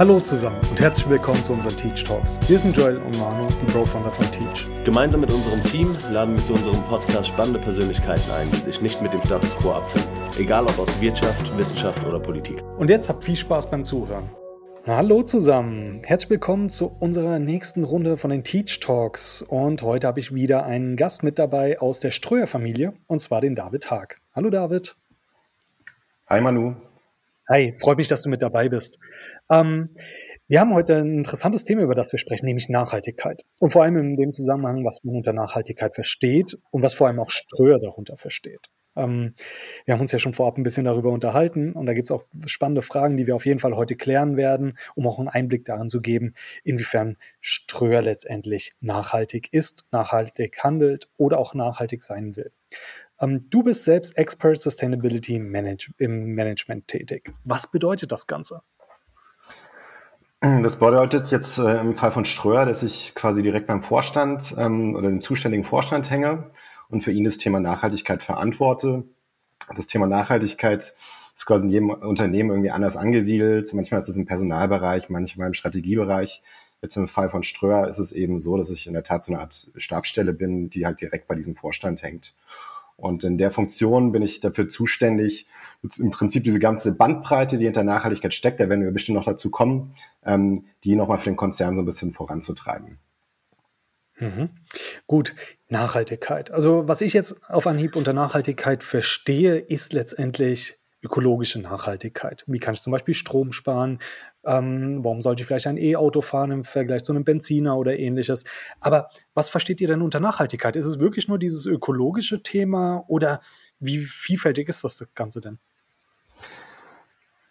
Hallo zusammen und herzlich willkommen zu unseren Teach Talks. Wir sind Joel und Manu, die Bro-Founder von Teach. Gemeinsam mit unserem Team laden wir zu unserem Podcast spannende Persönlichkeiten ein, die sich nicht mit dem Status quo abfinden. Egal ob aus Wirtschaft, Wissenschaft oder Politik. Und jetzt habt viel Spaß beim Zuhören. Hallo zusammen, herzlich willkommen zu unserer nächsten Runde von den Teach Talks. Und heute habe ich wieder einen Gast mit dabei aus der Ströer-Familie, und zwar den David Haag. Hallo David. Hi Manu. Hi, freut mich, dass du mit dabei bist. Ähm, wir haben heute ein interessantes Thema, über das wir sprechen, nämlich Nachhaltigkeit. Und vor allem in dem Zusammenhang, was man unter Nachhaltigkeit versteht und was vor allem auch Ströer darunter versteht. Ähm, wir haben uns ja schon vorab ein bisschen darüber unterhalten und da gibt es auch spannende Fragen, die wir auf jeden Fall heute klären werden, um auch einen Einblick darin zu geben, inwiefern Ströer letztendlich nachhaltig ist, nachhaltig handelt oder auch nachhaltig sein will. Ähm, du bist selbst Expert Sustainability Manage im Management tätig. Was bedeutet das Ganze? Das bedeutet jetzt äh, im Fall von Ströer, dass ich quasi direkt beim Vorstand ähm, oder dem zuständigen Vorstand hänge und für ihn das Thema Nachhaltigkeit verantworte. Das Thema Nachhaltigkeit ist quasi in jedem Unternehmen irgendwie anders angesiedelt. Manchmal ist es im Personalbereich, manchmal im Strategiebereich. Jetzt im Fall von Ströer ist es eben so, dass ich in der Tat so eine Art Stabsstelle bin, die halt direkt bei diesem Vorstand hängt. Und in der Funktion bin ich dafür zuständig, im Prinzip diese ganze Bandbreite, die hinter Nachhaltigkeit steckt, da werden wir bestimmt noch dazu kommen, ähm, die nochmal für den Konzern so ein bisschen voranzutreiben. Mhm. Gut, Nachhaltigkeit. Also was ich jetzt auf Anhieb unter Nachhaltigkeit verstehe, ist letztendlich ökologische Nachhaltigkeit. Wie kann ich zum Beispiel Strom sparen? Ähm, warum sollte ich vielleicht ein E-Auto fahren im Vergleich zu einem Benziner oder ähnliches? Aber was versteht ihr denn unter Nachhaltigkeit? Ist es wirklich nur dieses ökologische Thema oder wie vielfältig ist das Ganze denn?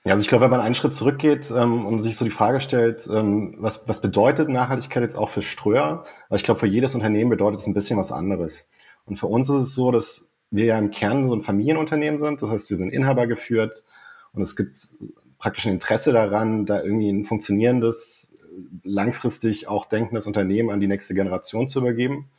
Ja, also ich glaube, wenn man einen Schritt zurückgeht ähm, und sich so die Frage stellt, ähm, was, was bedeutet Nachhaltigkeit jetzt auch für Ströer? Weil ich glaube, für jedes Unternehmen bedeutet es ein bisschen was anderes. Und für uns ist es so, dass wir ja im Kern so ein Familienunternehmen sind. Das heißt, wir sind Inhaber geführt und es gibt praktisch ein Interesse daran, da irgendwie ein funktionierendes, langfristig auch denkendes Unternehmen an die nächste Generation zu übergeben.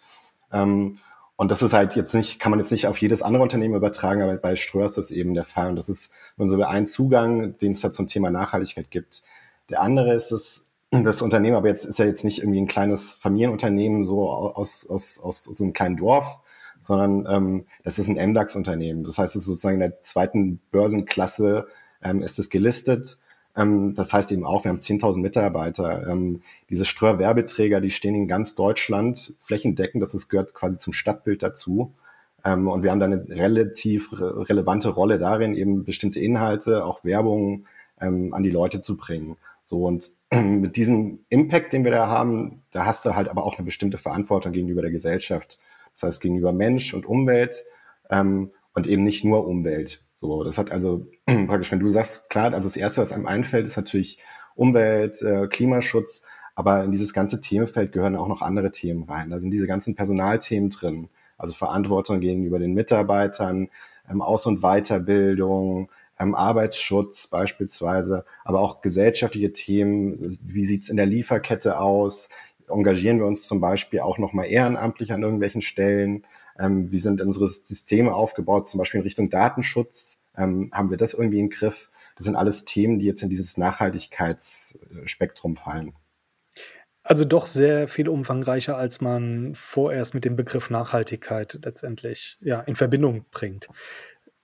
Ähm, und das ist halt jetzt nicht, kann man jetzt nicht auf jedes andere Unternehmen übertragen, aber bei Ströer ist das eben der Fall. Und das ist so ein Zugang, den es da zum Thema Nachhaltigkeit gibt. Der andere ist das, das Unternehmen, aber jetzt ist ja jetzt nicht irgendwie ein kleines Familienunternehmen so aus, aus, aus so einem kleinen Dorf, sondern ähm, das ist ein MDAX-Unternehmen. Das heißt, es ist sozusagen in der zweiten Börsenklasse ähm, ist es gelistet ähm, das heißt eben auch, wir haben 10.000 Mitarbeiter. Ähm, diese Ströer-Werbeträger, die stehen in ganz Deutschland flächendeckend. Das ist, gehört quasi zum Stadtbild dazu. Ähm, und wir haben da eine relativ re relevante Rolle darin, eben bestimmte Inhalte, auch Werbung ähm, an die Leute zu bringen. So und mit diesem Impact, den wir da haben, da hast du halt aber auch eine bestimmte Verantwortung gegenüber der Gesellschaft. Das heißt gegenüber Mensch und Umwelt ähm, und eben nicht nur Umwelt. So, das hat also praktisch, wenn du sagst, klar, also das erste, was einem einfällt, ist natürlich Umwelt, äh, Klimaschutz, aber in dieses ganze Themenfeld gehören auch noch andere Themen rein. Da sind diese ganzen Personalthemen drin, also Verantwortung gegenüber den Mitarbeitern, ähm, Aus- und Weiterbildung, ähm, Arbeitsschutz beispielsweise, aber auch gesellschaftliche Themen. Wie sieht's in der Lieferkette aus? Engagieren wir uns zum Beispiel auch nochmal ehrenamtlich an irgendwelchen Stellen? Ähm, wie sind unsere Systeme aufgebaut, zum Beispiel in Richtung Datenschutz? Ähm, haben wir das irgendwie im Griff? Das sind alles Themen, die jetzt in dieses Nachhaltigkeitsspektrum fallen. Also doch sehr viel umfangreicher, als man vorerst mit dem Begriff Nachhaltigkeit letztendlich ja, in Verbindung bringt.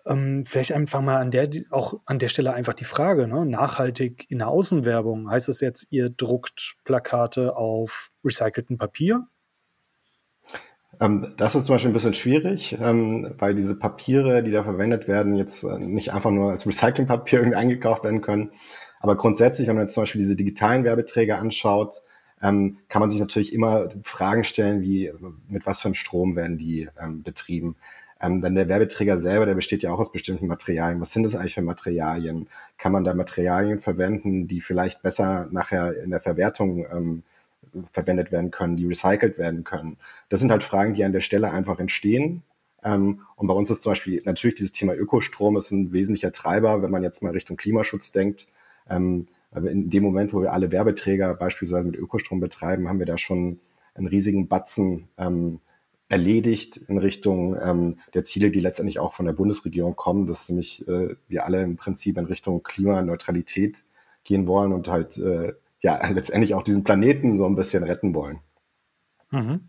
Ähm, vielleicht einfach mal an der, auch an der Stelle einfach die Frage, ne? nachhaltig in der Außenwerbung, heißt es jetzt, ihr druckt Plakate auf recyceltem Papier ähm, das ist zum Beispiel ein bisschen schwierig, ähm, weil diese Papiere, die da verwendet werden, jetzt äh, nicht einfach nur als Recyclingpapier irgendwie eingekauft werden können. Aber grundsätzlich, wenn man jetzt zum Beispiel diese digitalen Werbeträger anschaut, ähm, kann man sich natürlich immer Fragen stellen, wie mit was für einem Strom werden die betrieben. Ähm, dann der Werbeträger selber, der besteht ja auch aus bestimmten Materialien. Was sind das eigentlich für Materialien? Kann man da Materialien verwenden, die vielleicht besser nachher in der Verwertung ähm, verwendet werden können, die recycelt werden können. Das sind halt Fragen, die an der Stelle einfach entstehen. Ähm, und bei uns ist zum Beispiel natürlich dieses Thema Ökostrom ist ein wesentlicher Treiber, wenn man jetzt mal Richtung Klimaschutz denkt. Ähm, in dem Moment, wo wir alle Werbeträger beispielsweise mit Ökostrom betreiben, haben wir da schon einen riesigen Batzen ähm, erledigt in Richtung ähm, der Ziele, die letztendlich auch von der Bundesregierung kommen, dass nämlich äh, wir alle im Prinzip in Richtung Klimaneutralität gehen wollen und halt äh, ja letztendlich auch diesen Planeten so ein bisschen retten wollen. Mhm.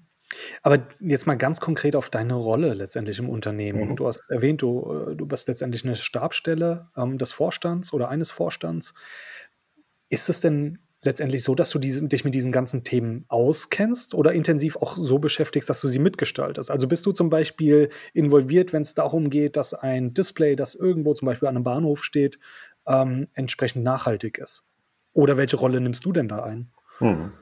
Aber jetzt mal ganz konkret auf deine Rolle letztendlich im Unternehmen. Mhm. Du hast erwähnt, du, äh, du bist letztendlich eine Stabsstelle ähm, des Vorstands oder eines Vorstands. Ist es denn letztendlich so, dass du diese, dich mit diesen ganzen Themen auskennst oder intensiv auch so beschäftigst, dass du sie mitgestaltest? Also bist du zum Beispiel involviert, wenn es darum geht, dass ein Display, das irgendwo zum Beispiel an einem Bahnhof steht, ähm, entsprechend nachhaltig ist? Oder welche Rolle nimmst du denn da ein? Hm.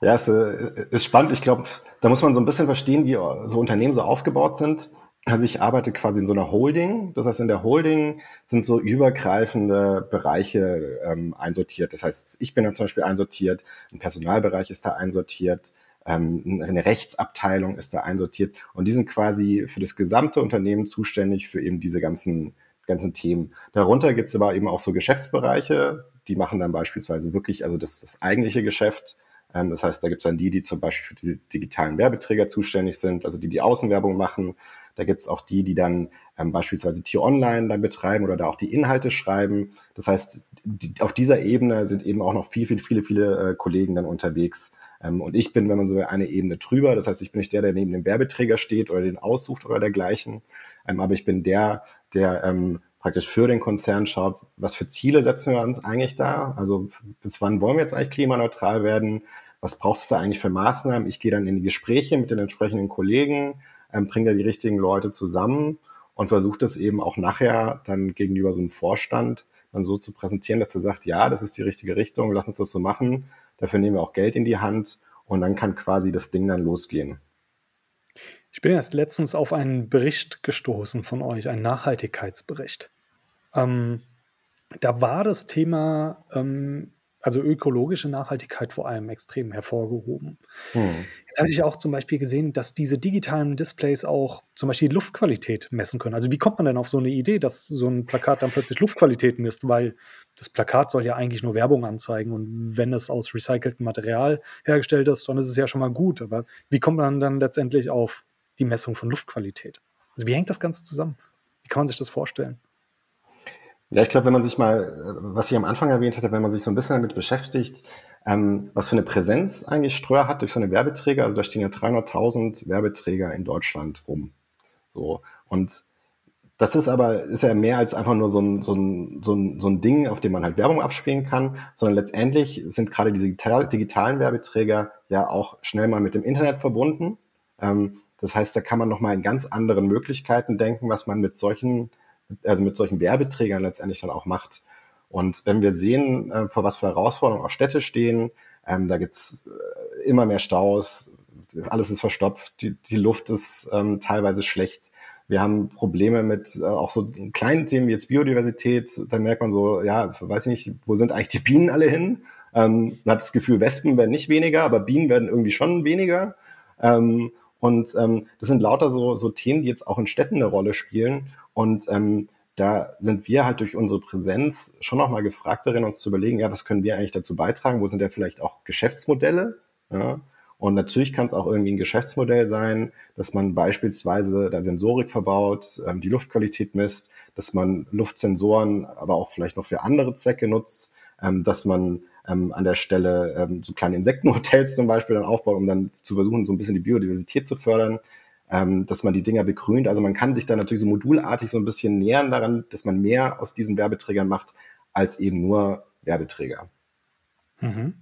Ja, es äh, ist spannend. Ich glaube, da muss man so ein bisschen verstehen, wie so Unternehmen so aufgebaut sind. Also ich arbeite quasi in so einer Holding. Das heißt, in der Holding sind so übergreifende Bereiche ähm, einsortiert. Das heißt, ich bin da zum Beispiel einsortiert, ein Personalbereich ist da einsortiert, ähm, eine Rechtsabteilung ist da einsortiert und die sind quasi für das gesamte Unternehmen zuständig für eben diese ganzen, ganzen Themen. Darunter gibt es aber eben auch so Geschäftsbereiche, die machen dann beispielsweise wirklich, also das, das eigentliche Geschäft, ähm, das heißt, da gibt es dann die, die zum Beispiel für diese digitalen Werbeträger zuständig sind, also die die Außenwerbung machen. Da gibt es auch die, die dann ähm, beispielsweise Tier Online dann betreiben oder da auch die Inhalte schreiben. Das heißt, die, auf dieser Ebene sind eben auch noch viel, viel, viele, viele äh, Kollegen dann unterwegs. Ähm, und ich bin, wenn man so eine Ebene drüber, das heißt, ich bin nicht der, der neben dem Werbeträger steht oder den aussucht oder dergleichen, ähm, aber ich bin der, der ähm, praktisch für den Konzern schaut, was für Ziele setzen wir uns eigentlich da? Also bis wann wollen wir jetzt eigentlich klimaneutral werden? Was braucht es da eigentlich für Maßnahmen? Ich gehe dann in die Gespräche mit den entsprechenden Kollegen, ähm, bringt da die richtigen Leute zusammen und versucht das eben auch nachher dann gegenüber so einem Vorstand dann so zu präsentieren, dass er sagt, ja, das ist die richtige Richtung, lass uns das so machen, dafür nehmen wir auch Geld in die Hand und dann kann quasi das Ding dann losgehen. Ich bin erst letztens auf einen Bericht gestoßen von euch, einen Nachhaltigkeitsbericht. Ähm, da war das Thema ähm, also ökologische Nachhaltigkeit vor allem extrem hervorgehoben. Hm. Jetzt hatte ich auch zum Beispiel gesehen, dass diese digitalen Displays auch zum Beispiel die Luftqualität messen können. Also wie kommt man denn auf so eine Idee, dass so ein Plakat dann plötzlich Luftqualität misst? Weil das Plakat soll ja eigentlich nur Werbung anzeigen und wenn es aus recyceltem Material hergestellt ist, dann ist es ja schon mal gut. Aber wie kommt man dann letztendlich auf die Messung von Luftqualität? Also wie hängt das Ganze zusammen? Wie kann man sich das vorstellen? Ja, ich glaube, wenn man sich mal, was ich am Anfang erwähnt hatte, wenn man sich so ein bisschen damit beschäftigt, ähm, was für eine Präsenz eigentlich Ströer hat durch so eine Werbeträger, also da stehen ja 300.000 Werbeträger in Deutschland rum. So. Und das ist aber, ist ja mehr als einfach nur so ein, so ein, so ein, so ein Ding, auf dem man halt Werbung abspielen kann, sondern letztendlich sind gerade diese digital, digitalen Werbeträger ja auch schnell mal mit dem Internet verbunden. Ähm, das heißt, da kann man nochmal in ganz anderen Möglichkeiten denken, was man mit solchen also mit solchen Werbeträgern letztendlich dann auch macht. Und wenn wir sehen, äh, vor was für Herausforderungen auch Städte stehen, ähm, da gibt's äh, immer mehr Staus, alles ist verstopft, die, die Luft ist ähm, teilweise schlecht. Wir haben Probleme mit äh, auch so kleinen Themen wie jetzt Biodiversität. Da merkt man so, ja, weiß ich nicht, wo sind eigentlich die Bienen alle hin? Ähm, man hat das Gefühl, Wespen werden nicht weniger, aber Bienen werden irgendwie schon weniger. Ähm, und ähm, das sind lauter so, so Themen, die jetzt auch in Städten eine Rolle spielen. Und ähm, da sind wir halt durch unsere Präsenz schon nochmal gefragt darin, uns zu überlegen, ja, was können wir eigentlich dazu beitragen? Wo sind ja vielleicht auch Geschäftsmodelle? Ja? Und natürlich kann es auch irgendwie ein Geschäftsmodell sein, dass man beispielsweise da Sensorik verbaut, ähm, die Luftqualität misst, dass man Luftsensoren aber auch vielleicht noch für andere Zwecke nutzt, ähm, dass man ähm, an der Stelle ähm, so kleine Insektenhotels zum Beispiel dann aufbaut, um dann zu versuchen, so ein bisschen die Biodiversität zu fördern ähm, dass man die Dinger begrünt. Also man kann sich da natürlich so modulartig so ein bisschen nähern daran, dass man mehr aus diesen Werbeträgern macht, als eben nur Werbeträger. Mhm.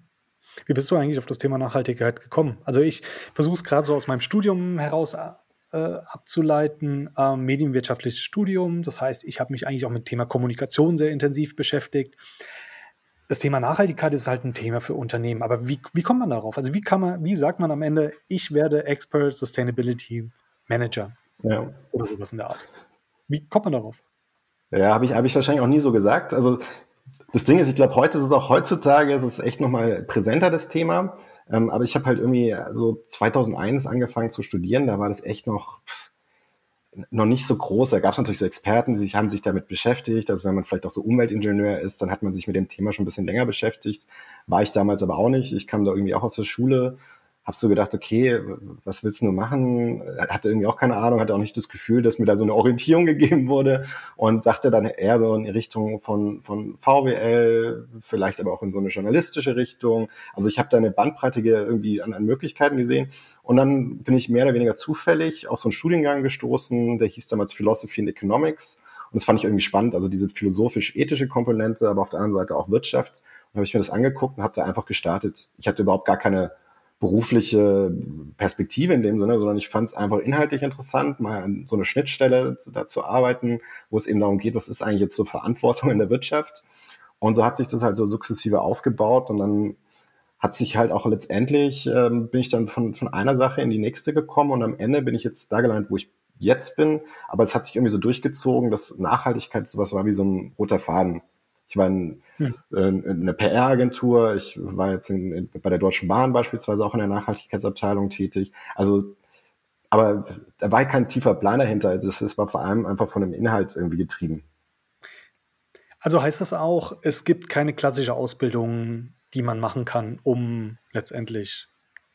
Wie bist du eigentlich auf das Thema Nachhaltigkeit gekommen? Also ich versuche es gerade so aus meinem Studium heraus äh, abzuleiten, äh, medienwirtschaftliches Studium. Das heißt, ich habe mich eigentlich auch mit dem Thema Kommunikation sehr intensiv beschäftigt. Das Thema Nachhaltigkeit ist halt ein Thema für Unternehmen. Aber wie, wie kommt man darauf? Also wie kann man, wie sagt man am Ende, ich werde Expert Sustainability Manager ja. oder sowas in der Art. Wie kommt man darauf? Ja, habe ich, hab ich wahrscheinlich auch nie so gesagt. Also das Ding ist, ich glaube, heute ist es auch heutzutage, ist es echt nochmal präsenter, das Thema. Ähm, aber ich habe halt irgendwie so 2001 angefangen zu studieren, da war das echt noch noch nicht so groß. Da gab es natürlich so Experten, die sich, haben sich damit beschäftigt. Also wenn man vielleicht auch so Umweltingenieur ist, dann hat man sich mit dem Thema schon ein bisschen länger beschäftigt. War ich damals aber auch nicht. Ich kam da irgendwie auch aus der Schule habe so gedacht, okay, was willst du nur machen? Hatte irgendwie auch keine Ahnung, hatte auch nicht das Gefühl, dass mir da so eine Orientierung gegeben wurde und dachte dann eher so in Richtung von, von VWL, vielleicht aber auch in so eine journalistische Richtung. Also ich habe da eine Bandbreite irgendwie an, an Möglichkeiten gesehen und dann bin ich mehr oder weniger zufällig auf so einen Studiengang gestoßen, der hieß damals Philosophy and Economics. Und das fand ich irgendwie spannend, also diese philosophisch-ethische Komponente, aber auf der anderen Seite auch Wirtschaft. Und habe ich mir das angeguckt und habe da einfach gestartet. Ich hatte überhaupt gar keine berufliche Perspektive in dem Sinne, sondern ich fand es einfach inhaltlich interessant, mal an so eine Schnittstelle zu, da zu arbeiten, wo es eben darum geht, was ist eigentlich jetzt so Verantwortung in der Wirtschaft. Und so hat sich das halt so sukzessive aufgebaut und dann hat sich halt auch letztendlich, ähm, bin ich dann von, von einer Sache in die nächste gekommen und am Ende bin ich jetzt da gelandet, wo ich jetzt bin. Aber es hat sich irgendwie so durchgezogen, dass Nachhaltigkeit sowas war wie so ein roter Faden. Ich war in, hm. in, in einer PR-Agentur, ich war jetzt in, bei der Deutschen Bahn beispielsweise auch in der Nachhaltigkeitsabteilung tätig. Also, aber da war kein tiefer Plan dahinter. Also es war vor allem einfach von dem Inhalt irgendwie getrieben. Also heißt das auch, es gibt keine klassische Ausbildung, die man machen kann, um letztendlich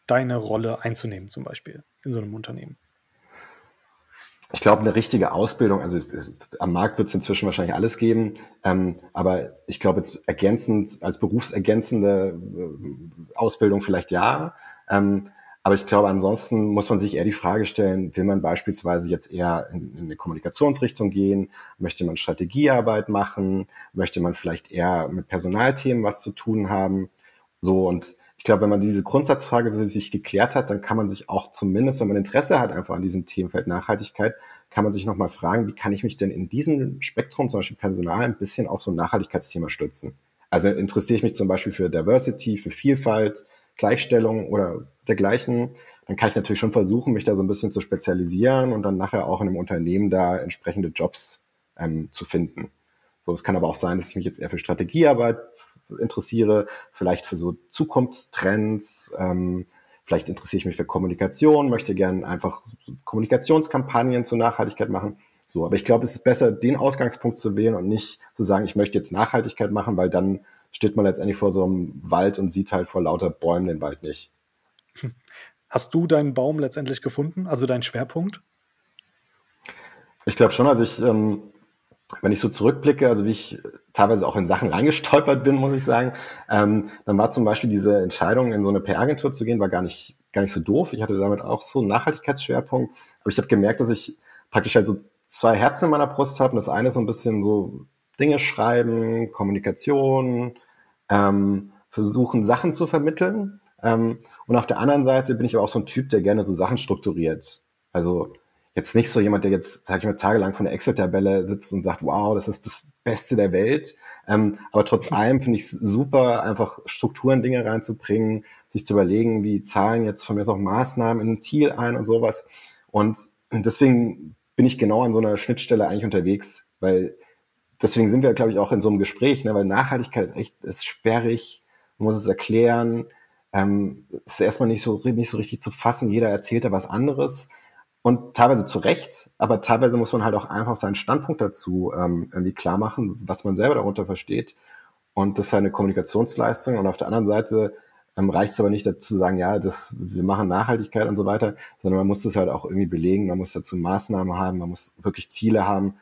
deine Rolle einzunehmen, zum Beispiel in so einem Unternehmen? Ich glaube, eine richtige Ausbildung, also am Markt wird es inzwischen wahrscheinlich alles geben, ähm, aber ich glaube jetzt ergänzend, als berufsergänzende äh, Ausbildung vielleicht ja. Ähm, aber ich glaube, ansonsten muss man sich eher die Frage stellen, will man beispielsweise jetzt eher in, in eine Kommunikationsrichtung gehen? Möchte man Strategiearbeit machen? Möchte man vielleicht eher mit Personalthemen was zu tun haben? So und ich glaube, wenn man diese Grundsatzfrage so sich geklärt hat, dann kann man sich auch zumindest, wenn man Interesse hat einfach an diesem Themenfeld Nachhaltigkeit, kann man sich nochmal fragen, wie kann ich mich denn in diesem Spektrum, zum Beispiel Personal, ein bisschen auf so ein Nachhaltigkeitsthema stützen? Also interessiere ich mich zum Beispiel für Diversity, für Vielfalt, Gleichstellung oder dergleichen, dann kann ich natürlich schon versuchen, mich da so ein bisschen zu spezialisieren und dann nachher auch in einem Unternehmen da entsprechende Jobs ähm, zu finden. So, es kann aber auch sein, dass ich mich jetzt eher für Strategiearbeit interessiere, vielleicht für so Zukunftstrends. Ähm, vielleicht interessiere ich mich für Kommunikation, möchte gerne einfach Kommunikationskampagnen zur Nachhaltigkeit machen. So, aber ich glaube, es ist besser, den Ausgangspunkt zu wählen und nicht zu sagen, ich möchte jetzt Nachhaltigkeit machen, weil dann steht man letztendlich vor so einem Wald und sieht halt vor lauter Bäumen den Wald nicht. Hast du deinen Baum letztendlich gefunden, also deinen Schwerpunkt? Ich glaube schon, also ich ähm, wenn ich so zurückblicke, also wie ich teilweise auch in Sachen reingestolpert bin, muss ich sagen, ähm, dann war zum Beispiel diese Entscheidung, in so eine PR-Agentur zu gehen, war gar nicht, gar nicht so doof. Ich hatte damit auch so einen Nachhaltigkeitsschwerpunkt, aber ich habe gemerkt, dass ich praktisch halt so zwei Herzen in meiner Brust habe. Und das eine ist so ein bisschen so Dinge schreiben, Kommunikation, ähm, versuchen, Sachen zu vermitteln. Ähm, und auf der anderen Seite bin ich aber auch so ein Typ, der gerne so Sachen strukturiert. Also jetzt nicht so jemand, der jetzt, sag ich mal, tagelang von der Excel-Tabelle sitzt und sagt, wow, das ist das Beste der Welt. Ähm, aber trotz allem finde ich es super, einfach Strukturen, Dinge reinzubringen, sich zu überlegen, wie zahlen jetzt von mir aus auch Maßnahmen in ein Ziel ein und sowas. Und deswegen bin ich genau an so einer Schnittstelle eigentlich unterwegs, weil deswegen sind wir, glaube ich, auch in so einem Gespräch, ne, weil Nachhaltigkeit ist echt, ist sperrig, man muss es erklären, ähm, ist erstmal nicht so, nicht so richtig zu fassen, jeder erzählt da was anderes. Und teilweise zu Recht, aber teilweise muss man halt auch einfach seinen Standpunkt dazu ähm, irgendwie klar machen, was man selber darunter versteht. Und das ist eine Kommunikationsleistung. Und auf der anderen Seite ähm, reicht es aber nicht dazu zu sagen, ja, das, wir machen Nachhaltigkeit und so weiter, sondern man muss das halt auch irgendwie belegen, man muss dazu Maßnahmen haben, man muss wirklich Ziele haben,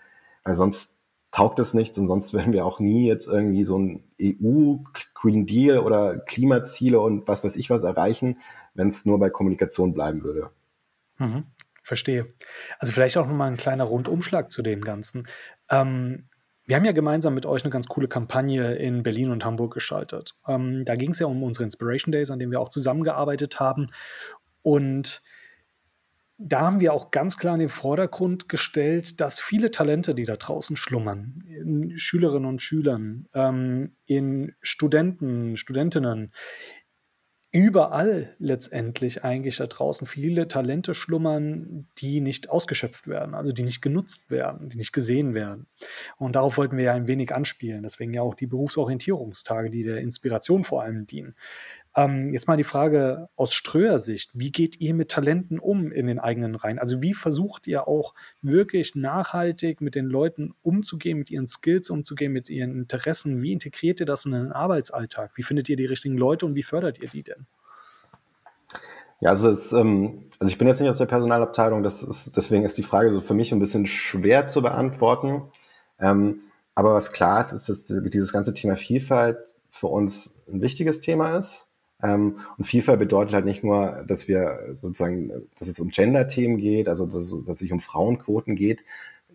weil sonst taugt es nichts und sonst werden wir auch nie jetzt irgendwie so ein EU-Green Deal oder Klimaziele und was weiß ich was erreichen, wenn es nur bei Kommunikation bleiben würde. Mhm. Verstehe. Also vielleicht auch nochmal ein kleiner Rundumschlag zu dem Ganzen. Ähm, wir haben ja gemeinsam mit euch eine ganz coole Kampagne in Berlin und Hamburg geschaltet. Ähm, da ging es ja um unsere Inspiration Days, an denen wir auch zusammengearbeitet haben. Und da haben wir auch ganz klar in den Vordergrund gestellt, dass viele Talente, die da draußen schlummern, in Schülerinnen und Schülern, ähm, in Studenten, Studentinnen, überall letztendlich eigentlich da draußen viele Talente schlummern, die nicht ausgeschöpft werden, also die nicht genutzt werden, die nicht gesehen werden. Und darauf wollten wir ja ein wenig anspielen. Deswegen ja auch die Berufsorientierungstage, die der Inspiration vor allem dienen. Ähm, jetzt mal die Frage aus Ströer Sicht. Wie geht ihr mit Talenten um in den eigenen Reihen? Also wie versucht ihr auch wirklich nachhaltig mit den Leuten umzugehen, mit ihren Skills umzugehen, mit ihren Interessen? Wie integriert ihr das in den Arbeitsalltag? Wie findet ihr die richtigen Leute und wie fördert ihr die denn? Ja, also, es, ähm, also ich bin jetzt nicht aus der Personalabteilung, das ist, deswegen ist die Frage so für mich ein bisschen schwer zu beantworten. Ähm, aber was klar ist, ist, dass dieses ganze Thema Vielfalt für uns ein wichtiges Thema ist. Ähm, und Vielfalt bedeutet halt nicht nur, dass wir sozusagen, dass es um Gender-Themen geht, also dass, dass es sich um Frauenquoten geht.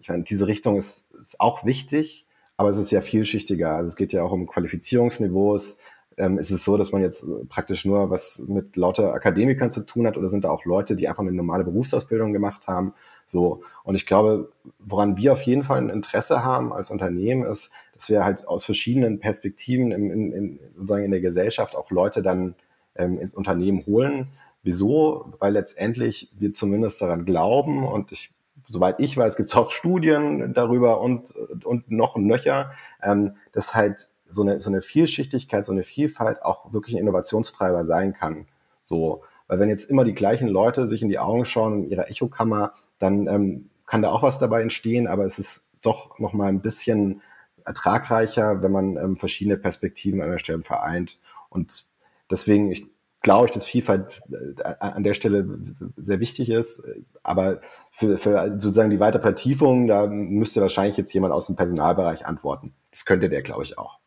Ich meine, diese Richtung ist, ist auch wichtig, aber es ist ja vielschichtiger. Also es geht ja auch um Qualifizierungsniveaus, ähm, ist es so, dass man jetzt praktisch nur was mit lauter Akademikern zu tun hat oder sind da auch Leute, die einfach eine normale Berufsausbildung gemacht haben? So. Und ich glaube, woran wir auf jeden Fall ein Interesse haben als Unternehmen ist, dass wir halt aus verschiedenen Perspektiven in, in, in sozusagen in der Gesellschaft auch Leute dann ähm, ins Unternehmen holen. Wieso? Weil letztendlich wir zumindest daran glauben und ich soweit ich weiß, gibt es auch Studien darüber und, und noch nöcher, ähm, dass halt so eine, so eine Vielschichtigkeit, so eine Vielfalt auch wirklich ein Innovationstreiber sein kann. So, weil wenn jetzt immer die gleichen Leute sich in die Augen schauen in ihrer Echokammer, dann ähm, kann da auch was dabei entstehen, aber es ist doch noch mal ein bisschen ertragreicher, wenn man ähm, verschiedene Perspektiven an der Stelle vereint. Und deswegen, ich glaube ich, dass Vielfalt äh, an der Stelle sehr wichtig ist. Aber für, für sozusagen die weitere Vertiefung, da müsste wahrscheinlich jetzt jemand aus dem Personalbereich antworten. Das könnte der, glaube ich, auch.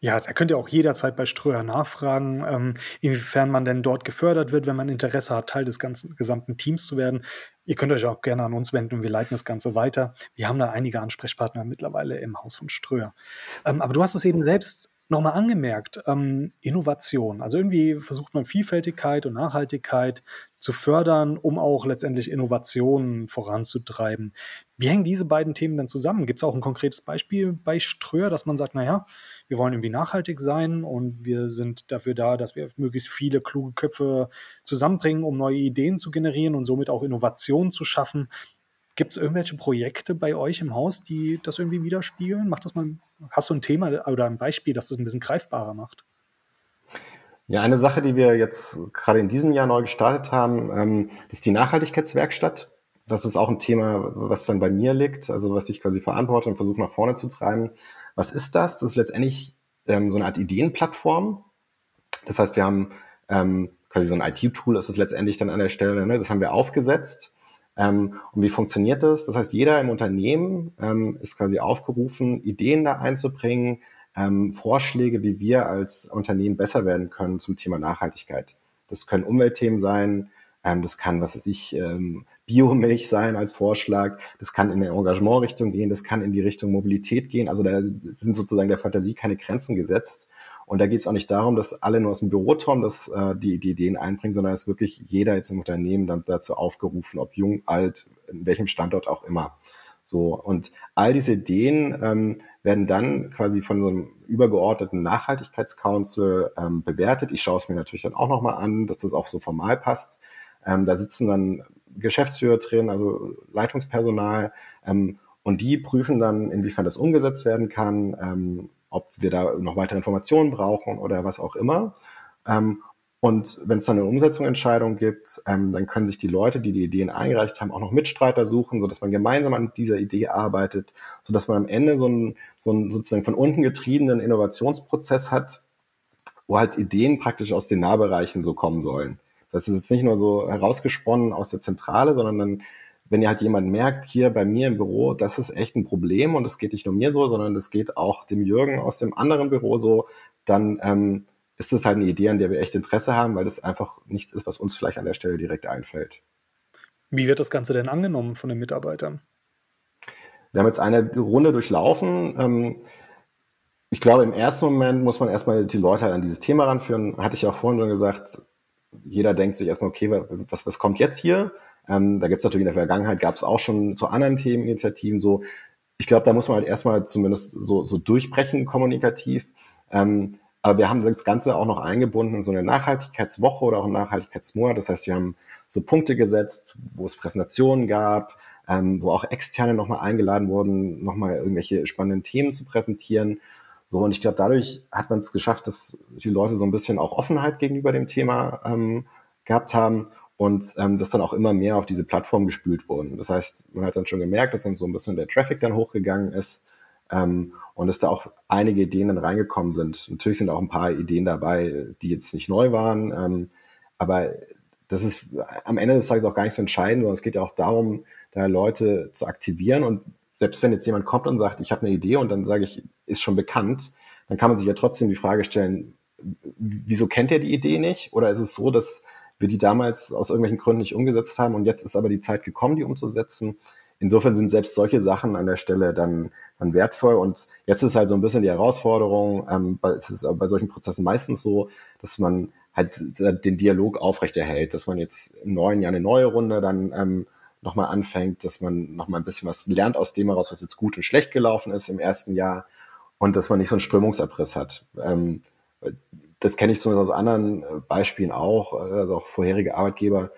Ja, da könnt ihr auch jederzeit bei Ströer nachfragen, ähm, inwiefern man denn dort gefördert wird, wenn man Interesse hat, Teil des ganzen gesamten Teams zu werden. Ihr könnt euch auch gerne an uns wenden und wir leiten das Ganze weiter. Wir haben da einige Ansprechpartner mittlerweile im Haus von Ströer. Ähm, aber du hast es eben selbst nochmal angemerkt, ähm, Innovation. Also irgendwie versucht man Vielfältigkeit und Nachhaltigkeit zu fördern, um auch letztendlich Innovationen voranzutreiben. Wie hängen diese beiden Themen denn zusammen? Gibt es auch ein konkretes Beispiel bei Ströer, dass man sagt, naja, wir wollen irgendwie nachhaltig sein und wir sind dafür da, dass wir möglichst viele kluge Köpfe zusammenbringen, um neue Ideen zu generieren und somit auch Innovationen zu schaffen. Gibt es irgendwelche Projekte bei euch im Haus, die das irgendwie widerspiegeln? Macht das mal, hast du ein Thema oder ein Beispiel, das das ein bisschen greifbarer macht? Ja, eine Sache, die wir jetzt gerade in diesem Jahr neu gestartet haben, ähm, ist die Nachhaltigkeitswerkstatt. Das ist auch ein Thema, was dann bei mir liegt, also was ich quasi verantworte und versuche nach vorne zu treiben. Was ist das? Das ist letztendlich ähm, so eine Art Ideenplattform. Das heißt, wir haben ähm, quasi so ein IT-Tool, das ist letztendlich dann an der Stelle, ne, das haben wir aufgesetzt ähm, und wie funktioniert das? Das heißt, jeder im Unternehmen ähm, ist quasi aufgerufen, Ideen da einzubringen, ähm, Vorschläge, wie wir als Unternehmen besser werden können zum Thema Nachhaltigkeit. Das können Umweltthemen sein, ähm, das kann, was weiß ich, ähm, Biomilch sein als Vorschlag, das kann in eine Engagementrichtung gehen, das kann in die Richtung Mobilität gehen. Also da sind sozusagen der Fantasie keine Grenzen gesetzt. Und da geht es auch nicht darum, dass alle nur aus dem Büroturm das, äh, die, die Ideen einbringen, sondern ist wirklich jeder jetzt im Unternehmen dann dazu aufgerufen, ob jung, alt, in welchem Standort auch immer. So, und all diese Ideen ähm, werden dann quasi von so einem übergeordneten Nachhaltigkeitscouncil ähm, bewertet. Ich schaue es mir natürlich dann auch nochmal an, dass das auch so formal passt. Ähm, da sitzen dann Geschäftsführer drin, also Leitungspersonal, ähm, und die prüfen dann, inwiefern das umgesetzt werden kann, ähm, ob wir da noch weitere Informationen brauchen oder was auch immer. Ähm, und wenn es dann eine Umsetzungsentscheidung gibt, ähm, dann können sich die Leute, die die Ideen eingereicht haben, auch noch Mitstreiter suchen, sodass man gemeinsam an dieser Idee arbeitet, sodass man am Ende so einen, so einen sozusagen von unten getriebenen Innovationsprozess hat, wo halt Ideen praktisch aus den Nahbereichen so kommen sollen. Das ist jetzt nicht nur so herausgesponnen aus der Zentrale, sondern dann wenn ihr halt jemand merkt, hier bei mir im Büro, das ist echt ein Problem und es geht nicht nur mir so, sondern es geht auch dem Jürgen aus dem anderen Büro so, dann ähm, ist das halt eine Idee, an der wir echt Interesse haben, weil das einfach nichts ist, was uns vielleicht an der Stelle direkt einfällt. Wie wird das Ganze denn angenommen von den Mitarbeitern? Wir haben jetzt eine Runde durchlaufen. Ähm, ich glaube, im ersten Moment muss man erstmal die Leute halt an dieses Thema ranführen. Hatte ich auch vorhin schon gesagt, jeder denkt sich erstmal, okay, was, was kommt jetzt hier? Ähm, da gibt es natürlich in der Vergangenheit, gab es auch schon zu anderen Themeninitiativen so. Ich glaube, da muss man halt erstmal zumindest so, so durchbrechen kommunikativ. Ähm, aber wir haben das Ganze auch noch eingebunden in so eine Nachhaltigkeitswoche oder auch einen Nachhaltigkeitsmonat. Das heißt, wir haben so Punkte gesetzt, wo es Präsentationen gab, ähm, wo auch Externe nochmal eingeladen wurden, nochmal irgendwelche spannenden Themen zu präsentieren. So, und ich glaube, dadurch hat man es geschafft, dass die Leute so ein bisschen auch Offenheit gegenüber dem Thema ähm, gehabt haben und ähm, das dann auch immer mehr auf diese Plattform gespült wurden. Das heißt, man hat dann schon gemerkt, dass dann so ein bisschen der Traffic dann hochgegangen ist ähm, und dass da auch einige Ideen dann reingekommen sind. Natürlich sind auch ein paar Ideen dabei, die jetzt nicht neu waren, ähm, aber das ist am Ende des Tages auch gar nicht so entscheidend, sondern es geht ja auch darum, da Leute zu aktivieren. Und selbst wenn jetzt jemand kommt und sagt, ich habe eine Idee und dann sage ich, ist schon bekannt, dann kann man sich ja trotzdem die Frage stellen, wieso kennt er die Idee nicht? Oder ist es so, dass wir die damals aus irgendwelchen Gründen nicht umgesetzt haben und jetzt ist aber die Zeit gekommen, die umzusetzen? Insofern sind selbst solche Sachen an der Stelle dann, dann wertvoll. Und jetzt ist halt so ein bisschen die Herausforderung, ähm, es ist bei solchen Prozessen meistens so, dass man halt den Dialog aufrechterhält, dass man jetzt im neuen Jahr eine neue Runde dann ähm, nochmal anfängt, dass man nochmal ein bisschen was lernt aus dem heraus, was jetzt gut und schlecht gelaufen ist im ersten Jahr und dass man nicht so einen Strömungsabriss hat. Ähm, das kenne ich zumindest aus anderen äh, Beispielen auch, also auch vorherige Arbeitgeber.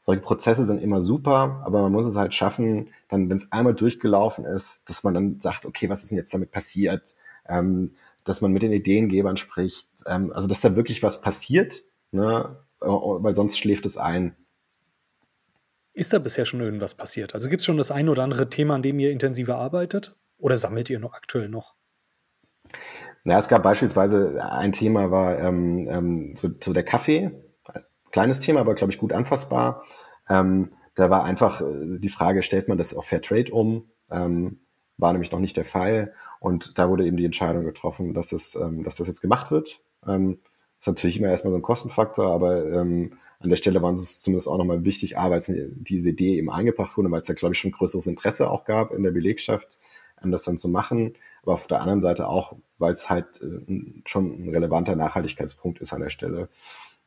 Solche Prozesse sind immer super, aber man muss es halt schaffen, dann, wenn es einmal durchgelaufen ist, dass man dann sagt, okay, was ist denn jetzt damit passiert? Ähm, dass man mit den Ideengebern spricht, ähm, also dass da wirklich was passiert, ne? Äh, weil sonst schläft es ein. Ist da bisher schon irgendwas passiert? Also gibt es schon das ein oder andere Thema, an dem ihr intensiver arbeitet? Oder sammelt ihr noch aktuell noch? Na, es gab beispielsweise ein Thema war ähm, ähm, so, so, der Kaffee. Kleines Thema, aber glaube ich gut anfassbar. Ähm, da war einfach äh, die Frage, stellt man das auf Fair Trade um? Ähm, war nämlich noch nicht der Fall. Und da wurde eben die Entscheidung getroffen, dass, es, ähm, dass das jetzt gemacht wird. Ähm, ist natürlich immer erstmal so ein Kostenfaktor, aber ähm, an der Stelle war es zumindest auch nochmal wichtig, A, diese Idee eben eingebracht wurde, weil es ja, glaube ich, schon größeres Interesse auch gab in der Belegschaft, ähm, das dann zu machen. Aber auf der anderen Seite auch, weil es halt äh, schon ein relevanter Nachhaltigkeitspunkt ist an der Stelle.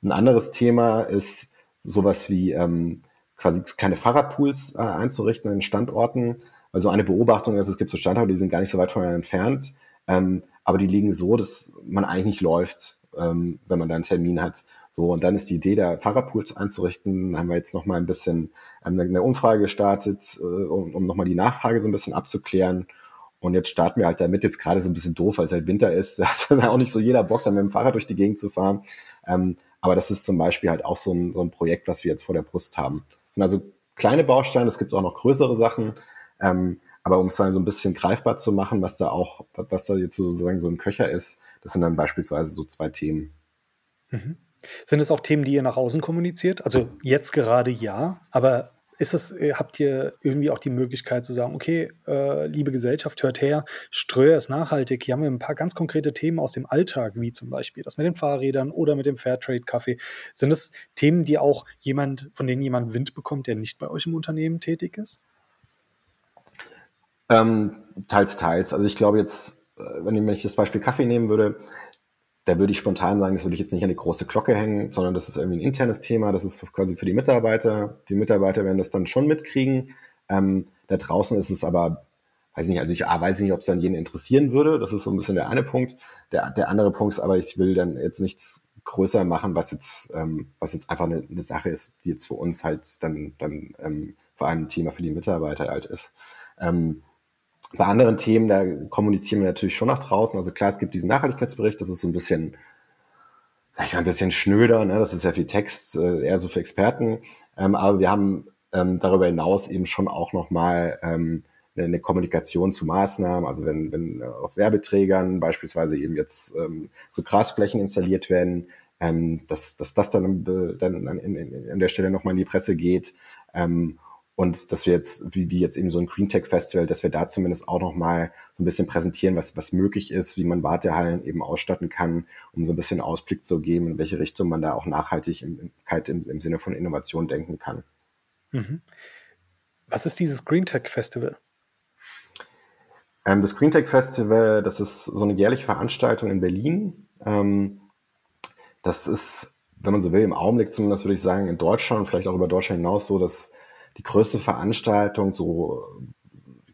Ein anderes Thema ist sowas wie ähm, quasi kleine Fahrradpools äh, einzurichten an Standorten. Also eine Beobachtung ist, es gibt so Standorte, die sind gar nicht so weit voneinander entfernt, ähm, aber die liegen so, dass man eigentlich nicht läuft, ähm, wenn man da einen Termin hat. So, und dann ist die Idee, da Fahrradpools einzurichten. Haben wir jetzt nochmal ein bisschen ähm, eine Umfrage gestartet, äh, um, um nochmal die Nachfrage so ein bisschen abzuklären. Und jetzt starten wir halt damit, jetzt gerade so ein bisschen doof, weil es halt Winter ist. Da hat auch nicht so jeder Bock, dann mit dem Fahrrad durch die Gegend zu fahren. Ähm, aber das ist zum Beispiel halt auch so ein, so ein Projekt, was wir jetzt vor der Brust haben. Das sind also kleine Bausteine, es gibt auch noch größere Sachen. Ähm, aber um es dann so ein bisschen greifbar zu machen, was da auch, was da jetzt sozusagen so ein Köcher ist, das sind dann beispielsweise so zwei Themen. Mhm. Sind es auch Themen, die ihr nach außen kommuniziert? Also jetzt gerade ja, aber ist es, äh, habt ihr irgendwie auch die Möglichkeit zu sagen, okay, äh, liebe Gesellschaft, hört her, Ströer ist nachhaltig. Hier haben wir ein paar ganz konkrete Themen aus dem Alltag, wie zum Beispiel das mit den Fahrrädern oder mit dem Fairtrade-Kaffee. Sind das Themen, die auch jemand, von denen jemand Wind bekommt, der nicht bei euch im Unternehmen tätig ist? Ähm, teils, teils. Also ich glaube jetzt, äh, wenn ich das Beispiel Kaffee nehmen würde, da würde ich spontan sagen, das würde ich jetzt nicht an die große Glocke hängen, sondern das ist irgendwie ein internes Thema, das ist quasi für die Mitarbeiter. Die Mitarbeiter werden das dann schon mitkriegen. Ähm, da draußen ist es aber, weiß nicht, also ich ah, weiß nicht, ob es dann jeden interessieren würde. Das ist so ein bisschen der eine Punkt. Der, der andere Punkt ist aber, ich will dann jetzt nichts größer machen, was jetzt, ähm, was jetzt einfach eine, eine, Sache ist, die jetzt für uns halt dann, dann ähm, vor allem ein Thema für die Mitarbeiter halt ist. Ähm, bei anderen Themen, da kommunizieren wir natürlich schon nach draußen. Also klar, es gibt diesen Nachhaltigkeitsbericht, das ist so ein bisschen, sag ich mal, ein bisschen schnöder, ne? das ist ja viel Text, äh, eher so für Experten. Ähm, aber wir haben ähm, darüber hinaus eben schon auch nochmal ähm, eine Kommunikation zu Maßnahmen, also wenn, wenn auf Werbeträgern beispielsweise eben jetzt ähm, so Grasflächen installiert werden, ähm, dass, dass das dann, dann an, in, in, an der Stelle nochmal in die Presse geht. Ähm, und dass wir jetzt, wie, wie jetzt eben so ein Green Tech Festival, dass wir da zumindest auch nochmal so ein bisschen präsentieren, was, was möglich ist, wie man Wartehallen eben ausstatten kann, um so ein bisschen Ausblick zu geben, in welche Richtung man da auch nachhaltig im, im, im Sinne von Innovation denken kann. Mhm. Was ist dieses Green Tech Festival? Ähm, das Green Tech Festival, das ist so eine jährliche Veranstaltung in Berlin. Ähm, das ist, wenn man so will, im Augenblick zumindest würde ich sagen, in Deutschland, vielleicht auch über Deutschland hinaus so, dass die größte Veranstaltung, so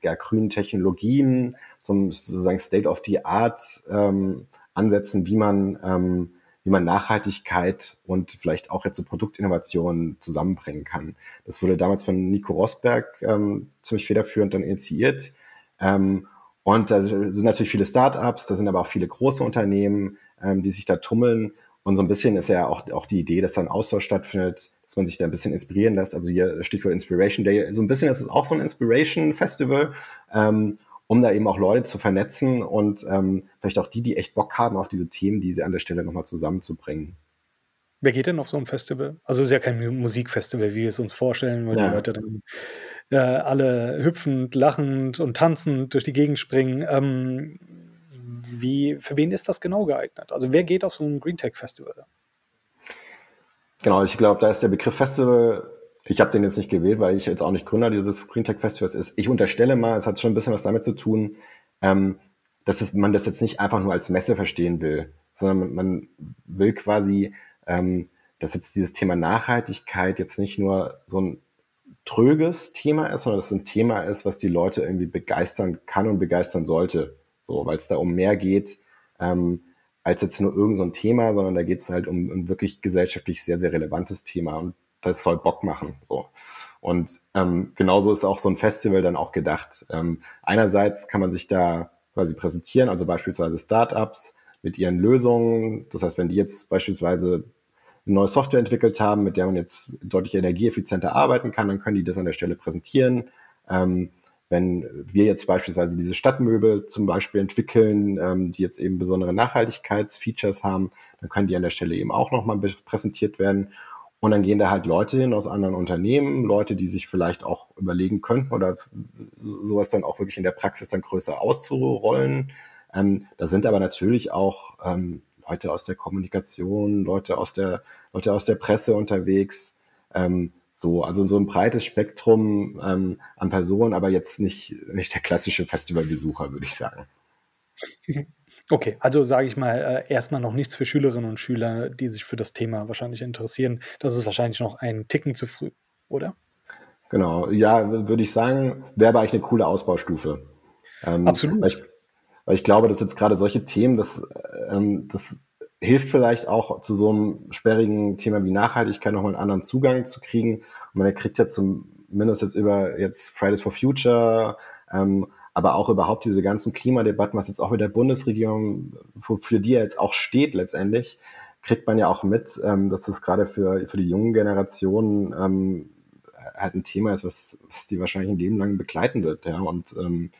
ja, grünen Technologien, zum sozusagen State of the Art ähm, ansetzen, wie man, ähm, wie man Nachhaltigkeit und vielleicht auch jetzt so Produktinnovationen zusammenbringen kann. Das wurde damals von Nico Rosberg ähm, ziemlich federführend dann initiiert. Ähm, und da sind natürlich viele Startups, da sind aber auch viele große Unternehmen, ähm, die sich da tummeln. Und so ein bisschen ist ja auch, auch die Idee, dass da ein Austausch stattfindet dass man sich da ein bisschen inspirieren lässt. Also hier Stichwort Inspiration Day. So ein bisschen ist es auch so ein Inspiration Festival, ähm, um da eben auch Leute zu vernetzen und ähm, vielleicht auch die, die echt Bock haben auf diese Themen, diese an der Stelle nochmal zusammenzubringen. Wer geht denn auf so ein Festival? Also, es ist ja kein Mu Musikfestival, wie wir es uns vorstellen, die Ja. Leute dann, äh, alle hüpfend, lachend und tanzend durch die Gegend springen. Ähm, wie für wen ist das genau geeignet? Also, wer geht auf so 'n Greentech Festival? Genau, ich glaube, da ist der Begriff Festival ich habe den jetzt nicht gewählt, weil ich jetzt auch nicht Gründer dieses Greentech Festivals ist. Ich unterstelle mal, es hat schon ein bisschen was damit zu tun, ähm, dass es man das jetzt nicht einfach nur als Messe verstehen will, sondern man will quasi, ähm, dass jetzt dieses Thema Nachhaltigkeit jetzt nicht nur so 'n tröges Thema ist, sondern dass es 'n Thema ist, was die Leute irgendwie begeistern kann und begeistern sollte. So, weil's da um mehr geht, ähm, als jetzt nur irgend so 'n Thema, sondern da geht's halt um 'n wirklich gesellschaftlich sehr, sehr relevantes Thema und das soll Bock machen, so. Und, ähm, genauso ist auch so 'n Festival dann auch gedacht. Ähm, einerseits kann man sich da quasi präsentieren, also beispielsweise Start-ups mit ihren Lösungen. Das heißt, wenn die jetzt beispielsweise 'ne neue Software entwickelt haben, mit der man jetzt deutlich energieeffizienter arbeiten kann, dann können die das an der Stelle präsentieren. Ähm, wenn wir jetzt beispielsweise diese Stadtmöbel zum Beispiel entwickeln, ähm, die jetzt eben besondere Nachhaltigkeitsfeatures haben, dann können die an der Stelle eben auch noch mal be präsentiert werden. Und dann gehen da halt Leute hin aus anderen Unternehmen, Leute, die sich vielleicht auch überlegen könnten oder so was dann auch wirklich in der Praxis dann größer auszurollen. Ähm, da sind aber natürlich auch, ähm, Leute aus der Kommunikation, Leute aus der Leute aus der Presse unterwegs. Ähm, so, also so 'n breites Spektrum, ähm, an Personen, aber jetzt nicht nicht der klassische Festivalbesucher, würde ich sagen. Okay, also sage ich mal, äh, erst mal noch nichts für Schülerinnen und Schüler, die sich für das Thema wahrscheinlich interessieren. Das ist wahrscheinlich noch ein Ticken zu früh, oder? Genau. Ja, würde ich sagen, wäre aber eigentlich 'ne coole Ausbaustufe. Ähm, weil Absolut. ich weil ich glaube, dass jetzt grade solche Themen, das, ähm das hilft vielleicht auch zu so 'nem sperrigen Thema wie Nachhaltigkeit noch mal 'n anderen Zugang zu kriegen. Und man kriegt ja zumindest jetzt über jetzt Fridays for Future, ähm, aber auch überhaupt diese ganzen Klimadebatten, was jetzt auch mit der Bundesregierung wofür die ja jetzt auch steht letztendlich, kriegt man ja auch mit, ähm, dass das grade für für die jungen Generationen, ähm, halt 'n Thema ist, was was die wahrscheinlich 'n Leben lang begleiten wird, ja. Und, ähm,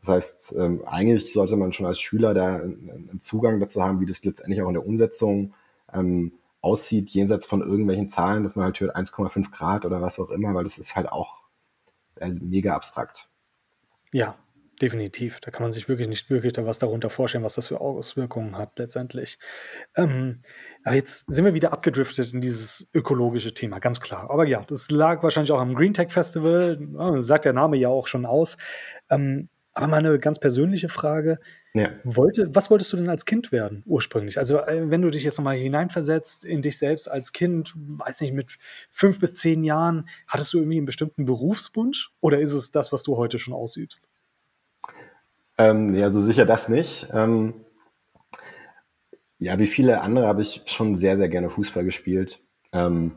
das heißt, ähm, eigentlich sollte man schon als Schüler da 'n 'n Zugang dazu haben, wie das letztendlich auch in der Umsetzung, ähm, aussieht, jenseits von irgendwelchen Zahlen, dass man halt hört 1,5 Grad oder was auch immer, weil das ist halt auch, äh, mega abstrakt. Ja, definitiv. Da kann man sich wirklich nicht wirklich da was darunter vorstellen, was das für Auswirkungen hat letztendlich. Ähm, aber jetzt sind wir wieder abgedriftet in dieses ökologische Thema, ganz klar. Aber ja, das lag wahrscheinlich auch am Greentech Festival, ne, sagt der Name ja auch schon aus. Ähm, aber mal 'ne ganz persönliche Frage. Ja. Wollte was wolltest du denn als Kind werden ursprünglich? Also, äh, wenn du dich jetzt noch mal hineinversetzt in dich selbst als Kind, weiß nicht, mit 5 bis 10 Jahren, hattest du irgendwie 'n bestimmten Berufswunsch oder ist es das, was du heute schon ausübst? Ähm, ne, also sicher das nicht. Ähm ja, wie viele andere habe ich schon sehr, sehr gerne Fußball gespielt. Ähm,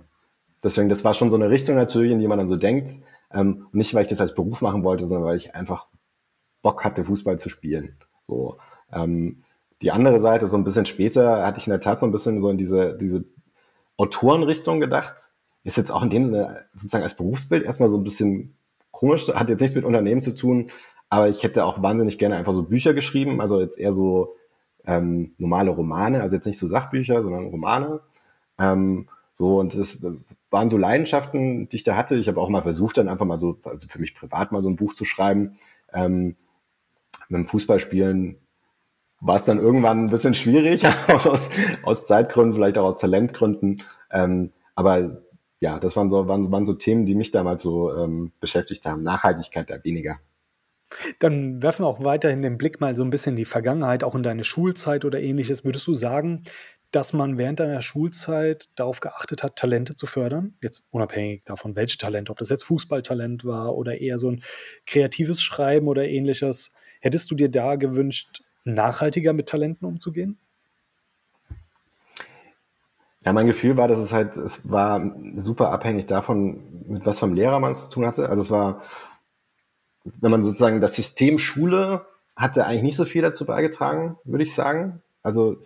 deswegen, das war schon so 'ne Richtung natürlich, in die man dann so denkt. Ähm, nicht, weil ich das als Beruf machen wollte, sondern weil ich einfach Bock hatte, Fußball zu spielen, so. Ähm, die andere Seite, so 'n bisschen später, hatte ich in der Tat so 'n bisschen so in diese diese Autorenrichtung gedacht. Ist jetzt auch in dem Sinne sozusagen als Berufsbild erst mal so 'n bisschen komisch, hat jetzt nichts mit Unternehmen zu tun, aber ich hätte auch wahnsinnig gerne einfach so Bücher geschrieben, also jetzt eher so, ähm, normale Romane, also jetzt nicht so Sachbücher, sondern Romane. Ähm, so und das waren so Leidenschaften, die ich da hatte. Ich habe auch mal versucht, dann einfach mal so also für mich privat mal so 'n Buch zu schreiben. Ähm, mit'm Fußballspielen war's dann irgendwann 'n bisschen schwierig aus aus Zeitgründen, vielleicht auch aus Talentgründen. Ähm, aber ja, das waren so waren waren so Themen, die mich damals so, ähm, beschäftigt haben. Nachhaltigkeit eher weniger. Dann werfen wir auch weiterhin den Blick mal so 'n bisschen in die Vergangenheit, auch in deine Schulzeit oder Ähnliches. Würdest du sagen, dass man während deiner Schulzeit darauf geachtet hat, Talente zu fördern? Jetzt unabhängig davon, welche Talente, ob das jetzt Fußballtalent war oder eher so 'n kreatives Schreiben oder Ähnliches. Hättest du dir da gewünscht, nachhaltiger mit Talenten umzugehen? Ja, mein Gefühl war, dass es halt es war super abhängig davon, mit was 'nem Lehrer man's zu tun hatte. Also, es war wenn man sozusagen das System Schule hatte eigentlich nicht so viel dazu beigetragen, würde ich sagen. Also,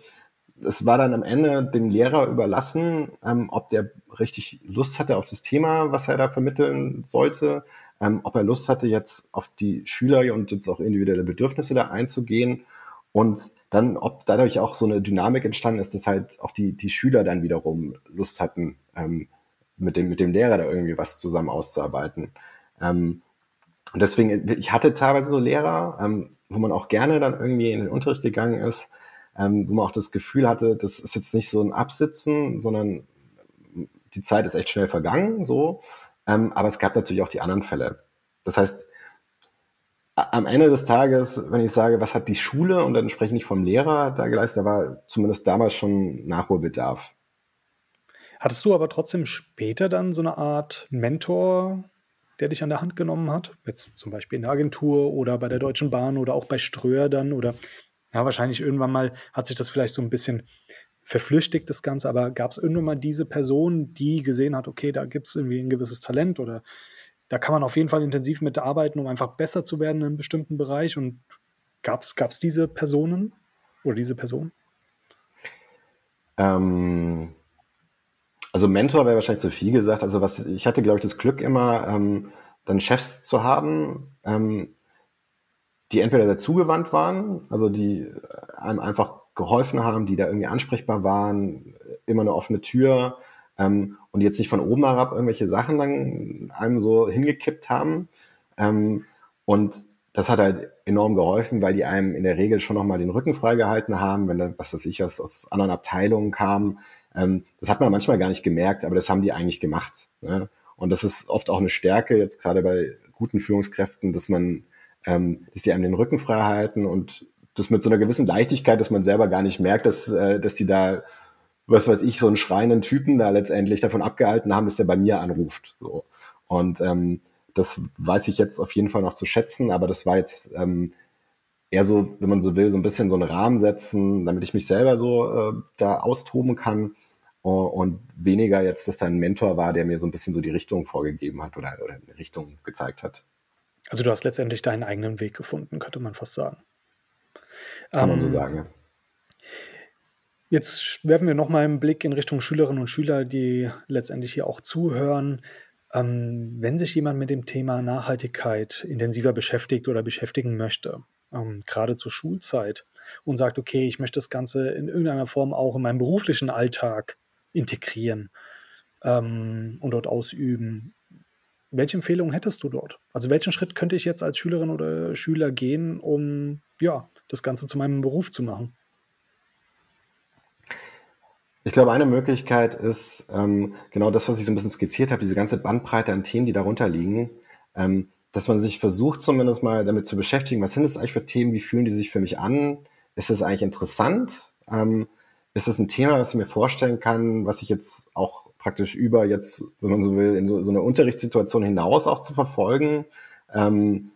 es war dann am Ende dem Lehrer überlassen, ähm, ob der richtig Lust hatte auf das Thema, was er da vermitteln sollte, ähm, ob er Lust hatte, jetzt auf die Schüler und jetzt auch individuelle Bedürfnisse da einzugehen. Und dann, ob dadurch auch so eine Dynamik entstanden ist, dass halt auch die, die Schüler dann wiederum Lust hatten, ähm, mit, dem, mit dem Lehrer da irgendwie was zusammen auszuarbeiten. Ähm, und deswegen, ich hatte teilweise so Lehrer, ähm, wo man auch gerne dann irgendwie in den Unterricht gegangen ist, ähm, wo man auch das Gefühl hatte, das ist jetzt nicht so ein Absitzen, sondern die Zeit ist echt schnell vergangen, so. Ähm, aber es gab natürlich auch die anderen Fälle. Das heißt, am Ende des Tages, wenn ich sage, was hat die Schule, und dann spreche ich nicht vom Lehrer da geleistet, da war zumindest damals schon Nachholbedarf. Hattest du aber trotzdem später dann so eine Art Mentor, der dich an der Hand genommen hat? Jetzt zum Beispiel in der Agentur oder bei der Deutschen Bahn oder auch bei Ströer dann oder ja, wahrscheinlich irgendwann mal hat sich das vielleicht so ein bisschen verflüchtigt, das Ganze, aber gab es irgendwann mal diese Person, die gesehen hat, okay, da gibt es irgendwie ein gewisses Talent oder da kann man auf jeden Fall intensiv mitarbeiten, um einfach besser zu werden in einem bestimmten Bereich. Und gab es diese Personen oder diese Person? Ähm, also Mentor wäre wahrscheinlich zu viel gesagt. Also was ich hatte, glaube ich, das Glück immer, ähm, dann Chefs zu haben, ähm, die entweder sehr zugewandt waren, also die einem einfach geholfen haben, die da irgendwie ansprechbar waren, immer eine offene Tür, ähm, und jetzt nicht von oben herab irgendwelche Sachen dann einem so hingekippt haben. Ähm, und das hat halt enorm geholfen, weil die einem in der Regel schon nochmal den Rücken freigehalten haben, wenn da, was weiß ich, was aus anderen Abteilungen kam. Ähm, das hat man manchmal gar nicht gemerkt, aber das haben die eigentlich gemacht. Ne? Und das ist oft auch eine Stärke, jetzt gerade bei guten Führungskräften, dass man, ähm, dass die einem den Rücken frei halten und das mit so einer gewissen Leichtigkeit, dass man selber gar nicht merkt, dass, äh, dass die da was weiß ich, so einen schreienden Typen da letztendlich davon abgehalten haben, dass der bei mir anruft. So. Und ähm, das weiß ich jetzt auf jeden Fall noch zu schätzen, aber das war jetzt ähm, eher so, wenn man so will, so ein bisschen so einen Rahmen setzen, damit ich mich selber so äh, da austoben kann und weniger jetzt, dass da ein Mentor war, der mir so ein bisschen so die Richtung vorgegeben hat oder, oder eine Richtung gezeigt hat. Also du hast letztendlich deinen eigenen Weg gefunden, könnte man fast sagen. Kann man so ähm, sagen, ja. Jetzt werfen wir nochmal einen Blick in Richtung Schülerinnen und Schüler, die letztendlich hier auch zuhören. Ähm, wenn sich jemand mit dem Thema Nachhaltigkeit intensiver beschäftigt oder beschäftigen möchte, ähm, gerade zur Schulzeit, und sagt, okay, ich möchte das Ganze in irgendeiner Form auch in meinem beruflichen Alltag integrieren ähm, und dort ausüben, welche Empfehlungen hättest du dort? Also welchen Schritt könnte ich jetzt als Schülerin oder Schüler gehen, um ja, das Ganze zu meinem Beruf zu machen? Ich glaube, eine Möglichkeit ist ähm, genau das, was ich so ein bisschen skizziert habe, diese ganze Bandbreite an Themen, die darunter liegen, ähm, dass man sich versucht, zumindest mal damit zu beschäftigen, was sind das eigentlich für Themen, wie fühlen die sich für mich an? Ist das eigentlich interessant? Ähm, ist das ein Thema, was ich mir vorstellen kann, was ich jetzt auch praktisch über jetzt, wenn man so will, in so, so eine Unterrichtssituation hinaus auch zu verfolgen, ähm,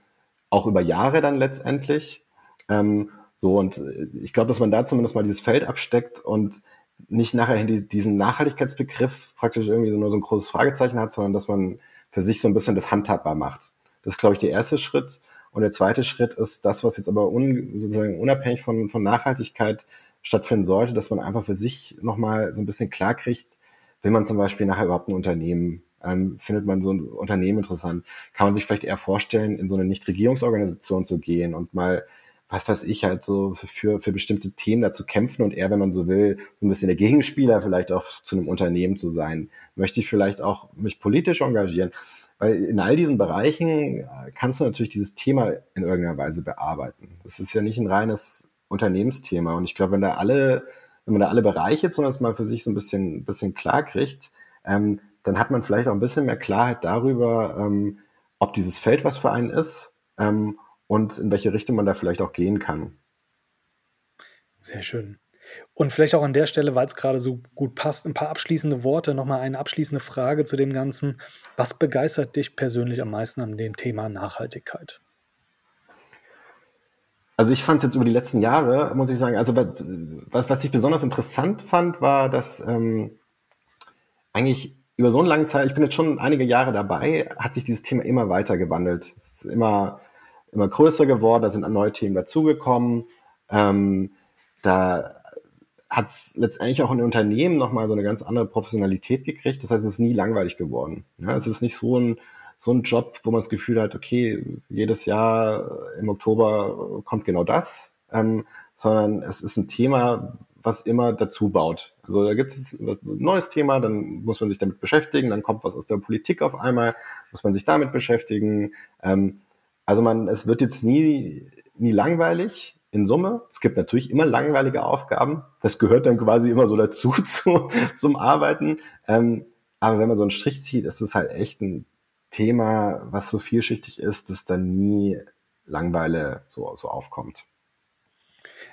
auch über Jahre dann letztendlich. Ähm, so, und äh, ich glaube, dass man da zumindest mal dieses Feld absteckt und nicht nachher diesen Nachhaltigkeitsbegriff praktisch irgendwie nur so ein großes Fragezeichen hat, sondern dass man für sich so ein bisschen das handhabbar macht. Das ist, glaube ich, der erste Schritt. Und der zweite Schritt ist das, was jetzt aber un, sozusagen unabhängig von, von Nachhaltigkeit stattfinden sollte, dass man einfach für sich nochmal so ein bisschen klar kriegt, will man zum Beispiel nachher überhaupt ein Unternehmen, ähm, findet man so ein Unternehmen interessant, kann man sich vielleicht eher vorstellen, in so eine Nichtregierungsorganisation zu gehen und mal was weiß ich, halt so für, für bestimmte Themen dazu kämpfen und eher, wenn man so will, so ein bisschen der Gegenspieler vielleicht auch zu einem Unternehmen zu sein. Möchte ich vielleicht auch mich politisch engagieren? Weil in all diesen Bereichen äh, kannst du natürlich dieses Thema in irgendeiner Weise bearbeiten. Das ist ja nicht ein reines Unternehmensthema. Und ich glaube, wenn da alle, wenn man da alle Bereiche zumindest mal für sich so ein bisschen, bisschen klar kriegt, ähm, dann hat man vielleicht auch ein bisschen mehr Klarheit darüber, ähm, ob dieses Feld was für einen ist ähm, und in welche Richtung man da vielleicht auch gehen kann. Sehr schön. Und vielleicht auch an der Stelle, weil es gerade so gut passt, ein paar abschließende Worte, nochmal eine abschließende Frage zu dem Ganzen. Was begeistert dich persönlich am meisten an dem Thema Nachhaltigkeit? Also ich fand es jetzt über die letzten Jahre, muss ich sagen, also was, was ich besonders interessant fand, war, dass ähm, eigentlich über so eine lange Zeit, ich bin jetzt schon einige Jahre dabei, hat sich dieses Thema immer weiter gewandelt. Es ist immer immer größer geworden, da sind neue Themen dazugekommen. Ähm, da hat es letztendlich auch in Unternehmen nochmal so eine ganz andere Professionalität gekriegt. Das heißt, es ist nie langweilig geworden. Ja, es ist nicht so ein, so ein Job, wo man das Gefühl hat, okay, jedes Jahr im Oktober kommt genau das, ähm, sondern es ist ein Thema, was immer dazu baut. Also da gibt es ein neues Thema, dann muss man sich damit beschäftigen, dann kommt was aus der Politik auf einmal, muss man sich damit beschäftigen. Ähm, also man, es wird jetzt nie, nie langweilig in Summe. Es gibt natürlich immer langweilige Aufgaben. Das gehört dann quasi immer so dazu zu, zum Arbeiten. Ähm, aber wenn man so einen Strich zieht, ist es halt echt ein Thema, was so vielschichtig ist, dass dann nie Langweile so, so aufkommt.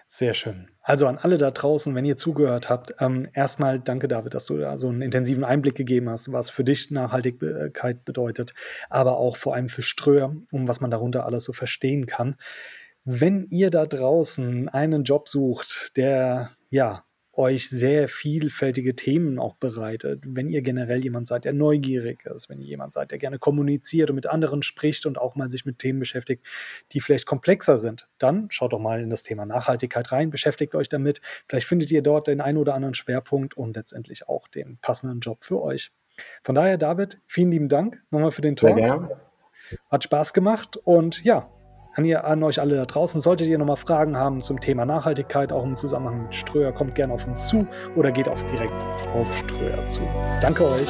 Sehr schön. Also an alle da draußen, wenn ihr zugehört habt, ähm, erstmal danke, David, dass du da so einen intensiven Einblick gegeben hast, was für dich Nachhaltigkeit bedeutet, aber auch vor allem für Ströer, um was man darunter alles so verstehen kann. Wenn ihr da draußen einen Job sucht, der ja euch sehr vielfältige Themen auch bereitet. Wenn ihr generell jemand seid, der neugierig ist, wenn ihr jemand seid, der gerne kommuniziert und mit anderen spricht und auch mal sich mit Themen beschäftigt, die vielleicht komplexer sind, dann schaut doch mal in das Thema Nachhaltigkeit rein, beschäftigt euch damit. Vielleicht findet ihr dort den einen oder anderen Schwerpunkt und letztendlich auch den passenden Job für euch. Von daher, David, vielen lieben Dank nochmal für den Talk. Sehr gerne. Hat Spaß gemacht und ja, an, ihr, an euch alle da draußen. Solltet ihr nochmal Fragen haben zum Thema Nachhaltigkeit, auch im Zusammenhang mit Ströer, kommt gerne auf uns zu oder geht auch direkt auf Ströer zu. Danke euch.